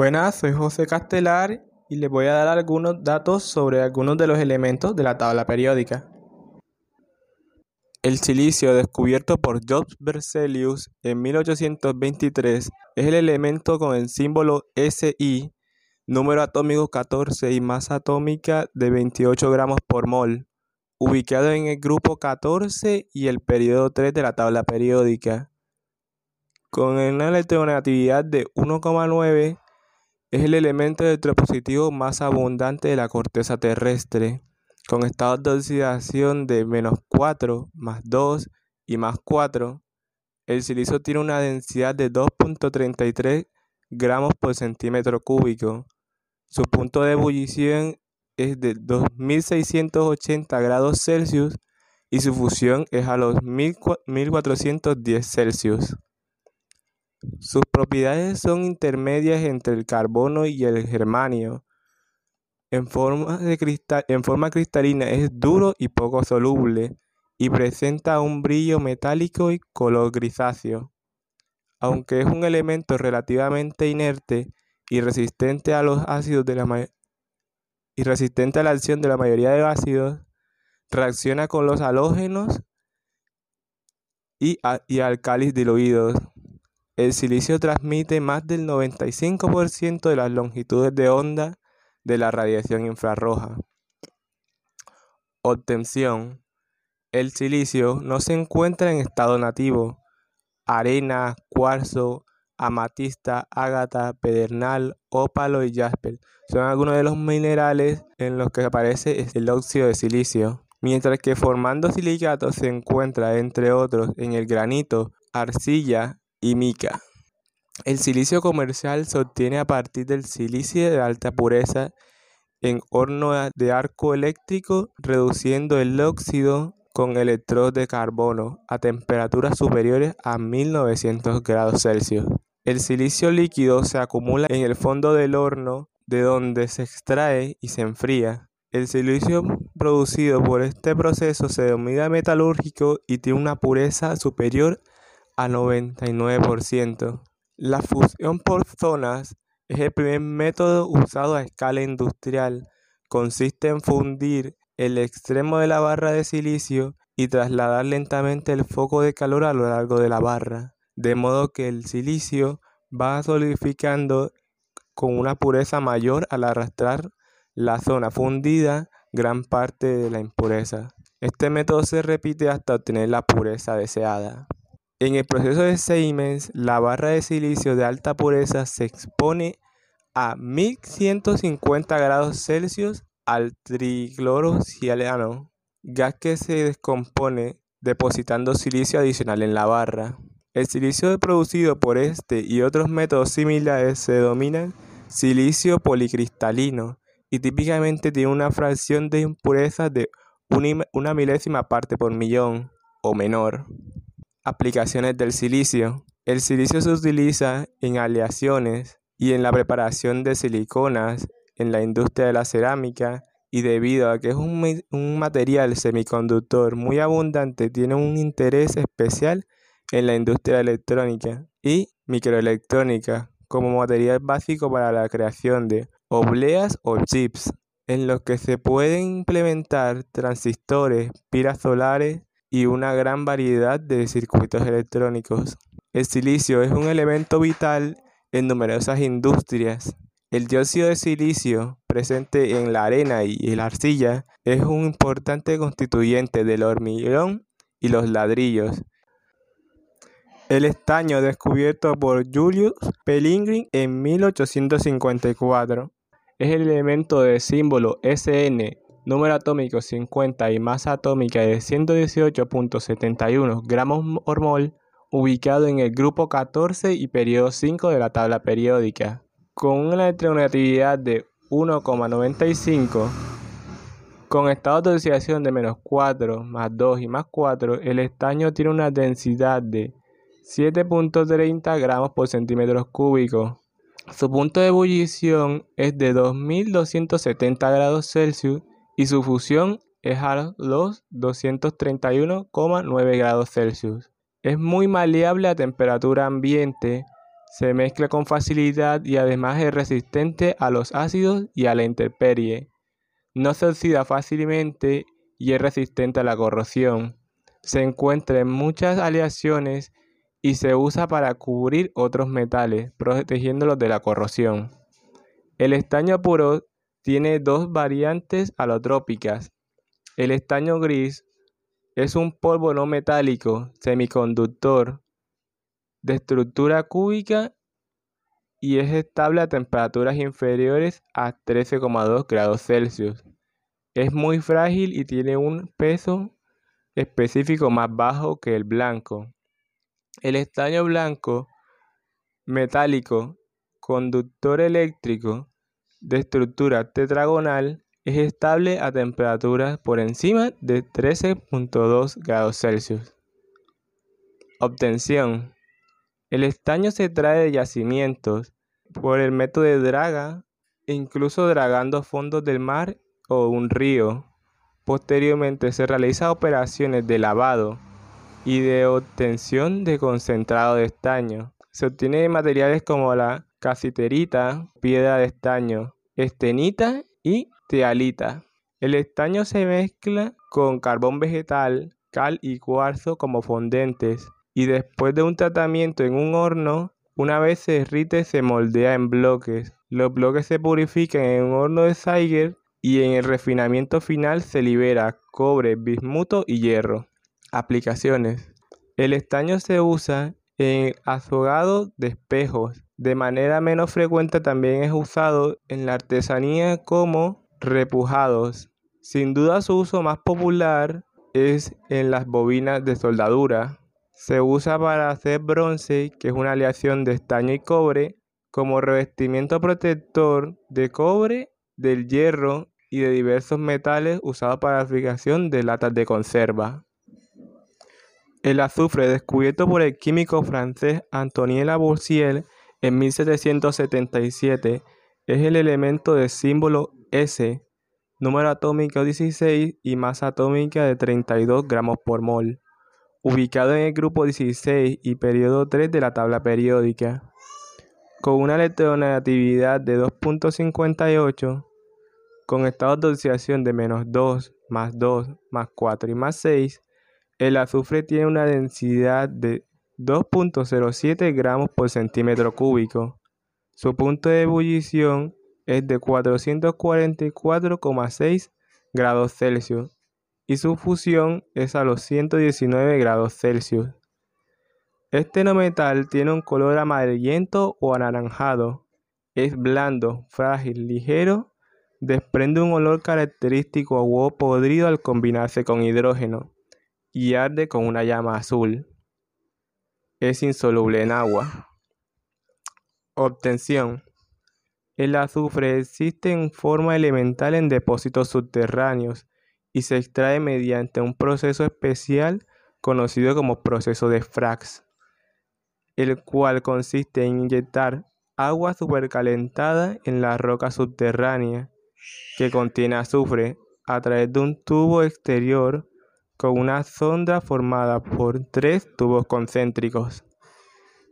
Buenas, soy José Castelar y les voy a dar algunos datos sobre algunos de los elementos de la tabla periódica. El silicio descubierto por Jobs Berzelius en 1823 es el elemento con el símbolo Si, número atómico 14 y masa atómica de 28 gramos por mol, ubicado en el grupo 14 y el periodo 3 de la tabla periódica. Con una electronegatividad de 1,9 es el elemento electropositivo más abundante de la corteza terrestre, con estados de oxidación de menos 4, más 2 y más 4. El silicio tiene una densidad de 2.33 gramos por centímetro cúbico. Su punto de ebullición es de 2680 grados Celsius y su fusión es a los 1410 Celsius. Sus propiedades son intermedias entre el carbono y el germanio. En forma, cristalina es duro y poco soluble y presenta un brillo metálico y color grisáceo. Aunque es un elemento relativamente inerte y resistente a los ácidos la y resistente a la acción de la mayoría de ácidos, reacciona con los halógenos y, y alcalis diluidos. El silicio transmite más del 95% de las longitudes de onda de la radiación infrarroja. Obtención. El silicio no se encuentra en estado nativo. Arena, cuarzo, amatista, ágata, pedernal, ópalo y jasper son algunos de los minerales en los que aparece el óxido de silicio, mientras que formando silicatos se encuentra, entre otros, en el granito, arcilla, y mica. El silicio comercial se obtiene a partir del silicio de alta pureza en horno de arco eléctrico, reduciendo el óxido con electrodos de carbono a temperaturas superiores a 1900 grados Celsius. El silicio líquido se acumula en el fondo del horno, de donde se extrae y se enfría. El silicio producido por este proceso se denomina metalúrgico y tiene una pureza superior a 99%. La fusión por zonas es el primer método usado a escala industrial. Consiste en fundir el extremo de la barra de silicio y trasladar lentamente el foco de calor a lo largo de la barra, de modo que el silicio va solidificando con una pureza mayor al arrastrar la zona fundida gran parte de la impureza. Este método se repite hasta obtener la pureza deseada. En el proceso de Siemens, la barra de silicio de alta pureza se expone a 1150 grados Celsius al triclorociano, gas que se descompone depositando silicio adicional en la barra. El silicio producido por este y otros métodos similares se denominan silicio policristalino y típicamente tiene una fracción de impureza de una milésima parte por millón o menor. Aplicaciones del silicio. El silicio se utiliza en aleaciones y en la preparación de siliconas en la industria de la cerámica y debido a que es un, material semiconductor muy abundante, tiene un interés especial en la industria electrónica y microelectrónica como material básico para la creación de obleas o chips, en los que se pueden implementar transistores, pilas solares, y una gran variedad de circuitos electrónicos. El silicio es un elemento vital en numerosas industrias. El dióxido de silicio, presente en la arena y la arcilla, es un importante constituyente del hormigón y los ladrillos. El estaño descubierto por Julius Pellegrin en 1854 es el elemento de símbolo SN número atómico 50 y masa atómica de 118.71 gramos por mol, ubicado en el grupo 14 y periodo 5 de la tabla periódica, con una electronegatividad de 1,95. Con estado de oxidación de menos 4, más 2 y más 4, el estaño tiene una densidad de 7.30 gramos por centímetro cúbico. Su punto de ebullición es de 2270 grados Celsius y su fusión es a los 231,9 grados Celsius. Es muy maleable a temperatura ambiente, se mezcla con facilidad y además es resistente a los ácidos y a la intemperie. No se oxida fácilmente y es resistente a la corrosión. Se encuentra en muchas aleaciones y se usa para cubrir otros metales, protegiéndolos de la corrosión. El estaño puro tiene dos variantes alotrópicas. El estaño gris es un polvo no metálico semiconductor de estructura cúbica y es estable a temperaturas inferiores a 13,2 grados Celsius. Es muy frágil y tiene un peso específico más bajo que el blanco. El estaño blanco metálico conductor eléctrico de estructura tetragonal es estable a temperaturas por encima de 13.2 grados Celsius. Obtención. El estaño se trae de yacimientos por el método de draga, incluso dragando fondos del mar o un río. Posteriormente se realizan operaciones de lavado y de obtención de concentrado de estaño. Se obtiene de materiales como la casiterita, piedra de estaño, estenita y tealita. El estaño se mezcla con carbón vegetal, cal y cuarzo como fondentes y después de un tratamiento en un horno, una vez se derrite se moldea en bloques. Los bloques se purifican en un horno de Zeiger y en el refinamiento final se libera cobre, bismuto y hierro. Aplicaciones. El estaño se usa en azogado de espejos, de manera menos frecuente también es usado en la artesanía como repujados. Sin duda su uso más popular es en las bobinas de soldadura. Se usa para hacer bronce, que es una aleación de estaño y cobre, como revestimiento protector de cobre, del hierro y de diversos metales usados para la fabricación de latas de conserva. El azufre, descubierto por el químico francés Antoine Lavoisier, en 1777 es el elemento de símbolo S, número atómico 16 y masa atómica de 32 gramos por mol, ubicado en el grupo 16 y periodo 3 de la tabla periódica. Con una electronegatividad de 2.58, con estados de oxidación de menos 2, más 2, más 4 y más 6, el azufre tiene una densidad de 2.07 gramos por centímetro cúbico. Su punto de ebullición es de 444,6 grados Celsius y su fusión es a los 119 grados Celsius. Este no metal tiene un color amarillento o anaranjado. Es blando, frágil, ligero, desprende un olor característico a huevo podrido al combinarse con hidrógeno y arde con una llama azul es insoluble en agua. Obtención. El azufre existe en forma elemental en depósitos subterráneos y se extrae mediante un proceso especial conocido como proceso de Frax, el cual consiste en inyectar agua supercalentada en la roca subterránea que contiene azufre a través de un tubo exterior con una sonda formada por tres tubos concéntricos.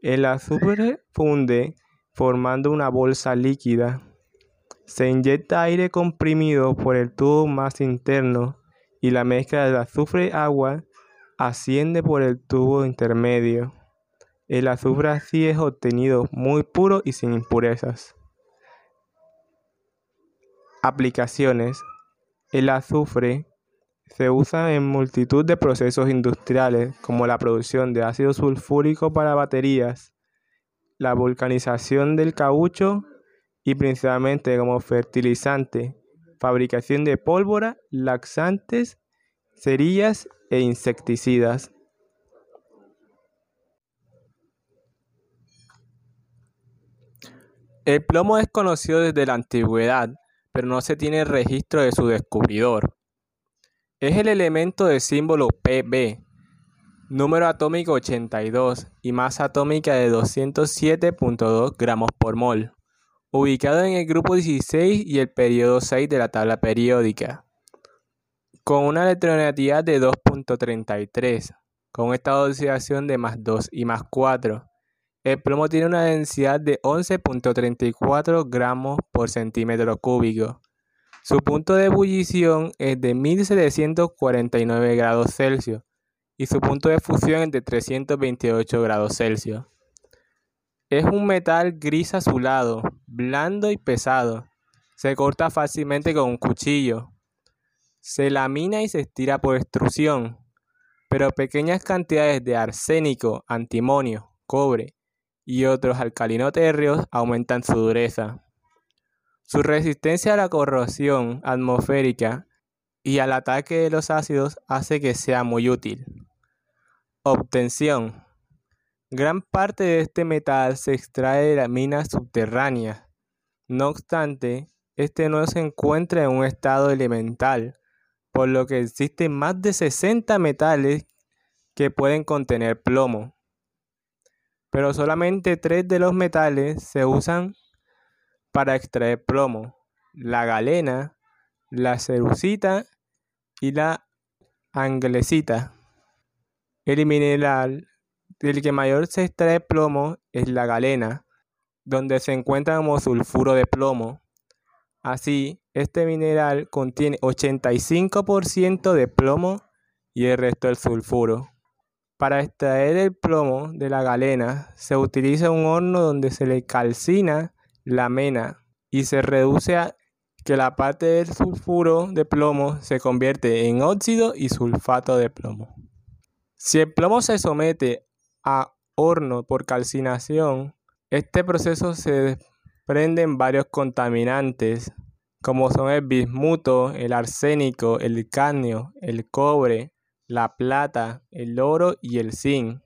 El azufre funde formando una bolsa líquida. Se inyecta aire comprimido por el tubo más interno y la mezcla de azufre-agua asciende por el tubo intermedio. El azufre así es obtenido muy puro y sin impurezas. Aplicaciones. El azufre se usa en multitud de procesos industriales como la producción de ácido sulfúrico para baterías, la vulcanización del caucho y principalmente como fertilizante, fabricación de pólvora, laxantes, cerillas e insecticidas. El plomo es conocido desde la antigüedad, pero no se tiene registro de su descubridor. Es el elemento de símbolo Pb, número atómico 82 y masa atómica de 207.2 gramos por mol, ubicado en el grupo 16 y el periodo 6 de la tabla periódica, con una electronegatividad de 2.33, con un estado de oxidación de más 2 y más 4. El plomo tiene una densidad de 11.34 gramos por centímetro cúbico. Su punto de ebullición es de 1749 grados Celsius y su punto de fusión es de 328 grados Celsius. Es un metal gris azulado, blando y pesado. Se corta fácilmente con un cuchillo. Se lamina y se estira por extrusión, pero pequeñas cantidades de arsénico, antimonio, cobre y otros alcalinoterrios aumentan su dureza. Su resistencia a la corrosión atmosférica y al ataque de los ácidos hace que sea muy útil. Obtención. Gran parte de este metal se extrae de las minas subterráneas. No obstante, este no se encuentra en un estado elemental, por lo que existen más de 60 metales que pueden contener plomo. Pero solamente tres de los metales se usan para extraer plomo, la galena, la cerucita y la anglesita. El mineral del que mayor se extrae plomo es la galena, donde se encuentra como sulfuro de plomo. Así, este mineral contiene 85% de plomo y el resto del sulfuro. Para extraer el plomo de la galena se utiliza un horno donde se le calcina la mena y se reduce a que la parte del sulfuro de plomo se convierte en óxido y sulfato de plomo. Si el plomo se somete a horno por calcinación, este proceso se desprenden varios contaminantes, como son el bismuto, el arsénico, el cadmio, el cobre, la plata, el oro y el zinc.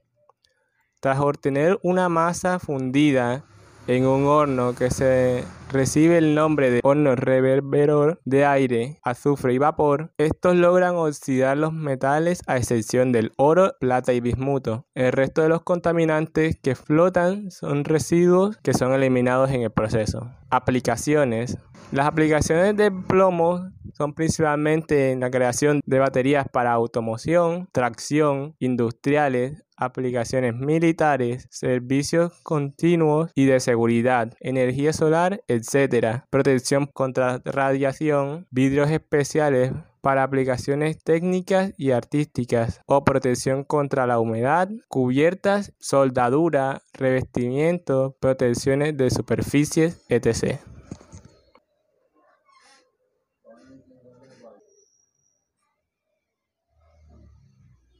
Tras obtener una masa fundida en un horno que se recibe el nombre de horno reverberador de aire, azufre y vapor, estos logran oxidar los metales a excepción del oro, plata y bismuto. El resto de los contaminantes que flotan son residuos que son eliminados en el proceso. Aplicaciones. Las aplicaciones de plomo son principalmente en la creación de baterías para automoción, tracción, industriales, aplicaciones militares, servicios continuos y de seguridad, energía solar, etc. Protección contra radiación, vidrios especiales para aplicaciones técnicas y artísticas o protección contra la humedad, cubiertas, soldadura, revestimiento, protecciones de superficies, etc.